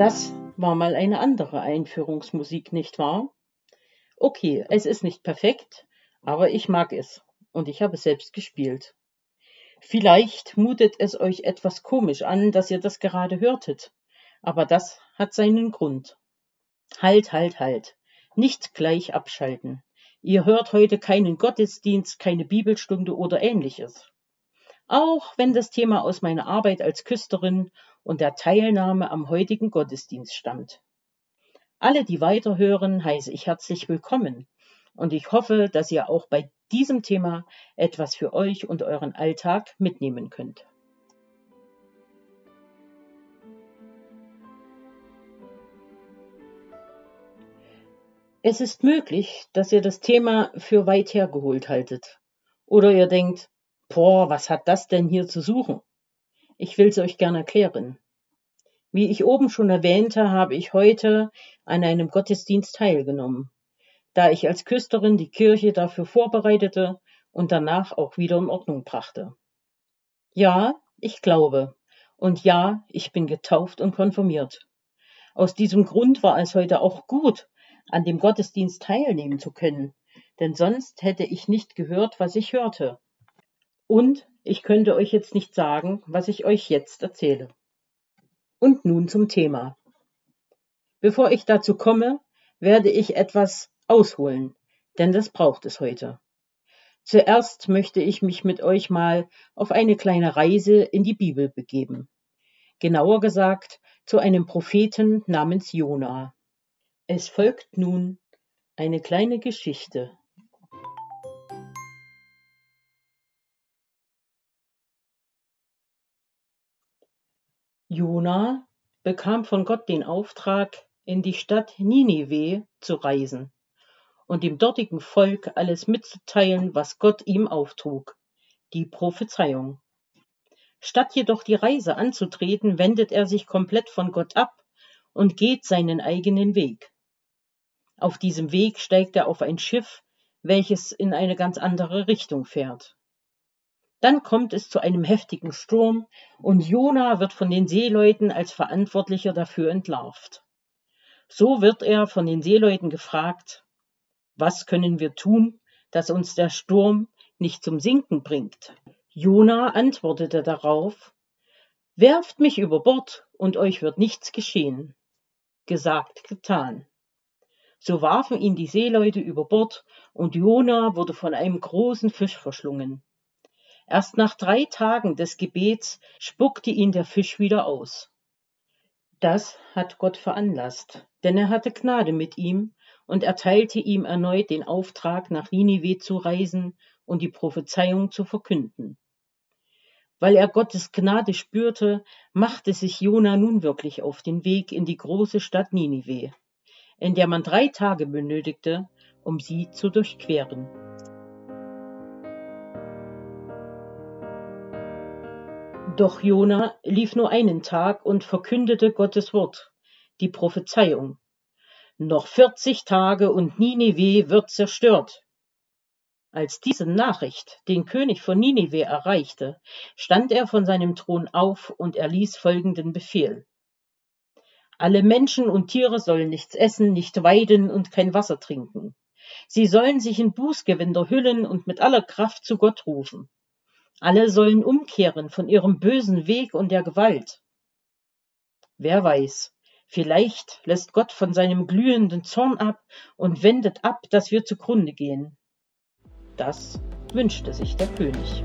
Das war mal eine andere Einführungsmusik, nicht wahr? Okay, es ist nicht perfekt, aber ich mag es und ich habe selbst gespielt. Vielleicht mutet es euch etwas komisch an, dass ihr das gerade hörtet, aber das hat seinen Grund. Halt, halt, halt. Nicht gleich abschalten. Ihr hört heute keinen Gottesdienst, keine Bibelstunde oder ähnliches. Auch wenn das Thema aus meiner Arbeit als Küsterin und der Teilnahme am heutigen Gottesdienst stammt. Alle, die weiterhören, heiße ich herzlich willkommen und ich hoffe, dass ihr auch bei diesem Thema etwas für euch und euren Alltag mitnehmen könnt. Es ist möglich, dass ihr das Thema für weit hergeholt haltet. Oder ihr denkt, boah, was hat das denn hier zu suchen? Ich will es euch gern erklären. Wie ich oben schon erwähnte, habe ich heute an einem Gottesdienst teilgenommen, da ich als Küsterin die Kirche dafür vorbereitete und danach auch wieder in Ordnung brachte. Ja, ich glaube. Und ja, ich bin getauft und konfirmiert. Aus diesem Grund war es heute auch gut, an dem Gottesdienst teilnehmen zu können, denn sonst hätte ich nicht gehört, was ich hörte. Und ich könnte euch jetzt nicht sagen, was ich euch jetzt erzähle. Und nun zum Thema. Bevor ich dazu komme, werde ich etwas ausholen, denn das braucht es heute. Zuerst möchte ich mich mit euch mal auf eine kleine Reise in die Bibel begeben. Genauer gesagt zu einem Propheten namens Jona. Es folgt nun eine kleine Geschichte. Jona bekam von Gott den Auftrag, in die Stadt Ninive zu reisen und dem dortigen Volk alles mitzuteilen, was Gott ihm auftrug, die Prophezeiung. Statt jedoch die Reise anzutreten, wendet er sich komplett von Gott ab und geht seinen eigenen Weg. Auf diesem Weg steigt er auf ein Schiff, welches in eine ganz andere Richtung fährt. Dann kommt es zu einem heftigen Sturm und Jona wird von den Seeleuten als Verantwortlicher dafür entlarvt. So wird er von den Seeleuten gefragt, was können wir tun, dass uns der Sturm nicht zum Sinken bringt? Jona antwortete darauf, Werft mich über Bord und euch wird nichts geschehen. Gesagt, getan. So warfen ihn die Seeleute über Bord, und Jona wurde von einem großen Fisch verschlungen. Erst nach drei Tagen des Gebets spuckte ihn der Fisch wieder aus. Das hat Gott veranlasst, denn er hatte Gnade mit ihm und erteilte ihm erneut den Auftrag, nach Ninive zu reisen und die Prophezeiung zu verkünden. Weil er Gottes Gnade spürte, machte sich Jona nun wirklich auf den Weg in die große Stadt Ninive in der man drei Tage benötigte, um sie zu durchqueren. Doch Jona lief nur einen Tag und verkündete Gottes Wort, die Prophezeiung. Noch vierzig Tage und Ninive wird zerstört. Als diese Nachricht den König von Ninive erreichte, stand er von seinem Thron auf und erließ folgenden Befehl. Alle Menschen und Tiere sollen nichts essen, nicht weiden und kein Wasser trinken. Sie sollen sich in Bußgewänder hüllen und mit aller Kraft zu Gott rufen. Alle sollen umkehren von ihrem bösen Weg und der Gewalt. Wer weiß, vielleicht lässt Gott von seinem glühenden Zorn ab und wendet ab, dass wir zugrunde gehen. Das wünschte sich der König.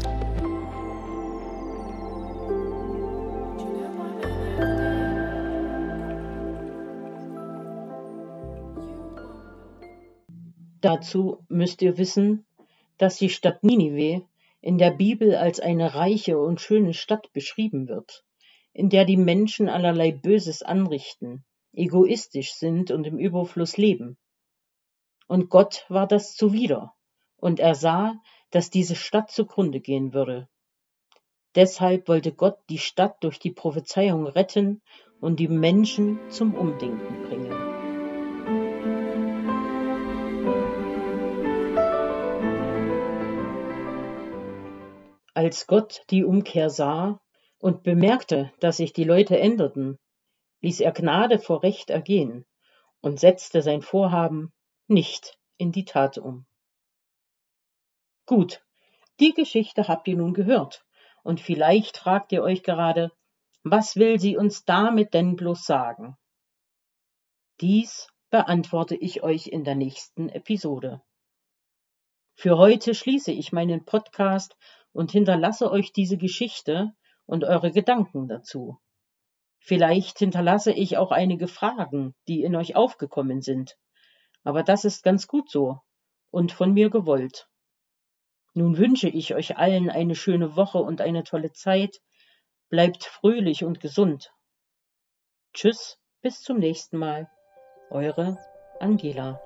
Dazu müsst ihr wissen, dass die Stadt Ninive in der Bibel als eine reiche und schöne Stadt beschrieben wird, in der die Menschen allerlei Böses anrichten, egoistisch sind und im Überfluss leben. Und Gott war das zuwider, und er sah, dass diese Stadt zugrunde gehen würde. Deshalb wollte Gott die Stadt durch die Prophezeiung retten und die Menschen zum Umdenken bringen. Als Gott die Umkehr sah und bemerkte, dass sich die Leute änderten, ließ er Gnade vor Recht ergehen und setzte sein Vorhaben nicht in die Tat um. Gut, die Geschichte habt ihr nun gehört, und vielleicht fragt ihr euch gerade, was will sie uns damit denn bloß sagen? Dies beantworte ich euch in der nächsten Episode. Für heute schließe ich meinen Podcast und hinterlasse euch diese Geschichte und eure Gedanken dazu. Vielleicht hinterlasse ich auch einige Fragen, die in euch aufgekommen sind. Aber das ist ganz gut so und von mir gewollt. Nun wünsche ich euch allen eine schöne Woche und eine tolle Zeit. Bleibt fröhlich und gesund. Tschüss, bis zum nächsten Mal. Eure Angela.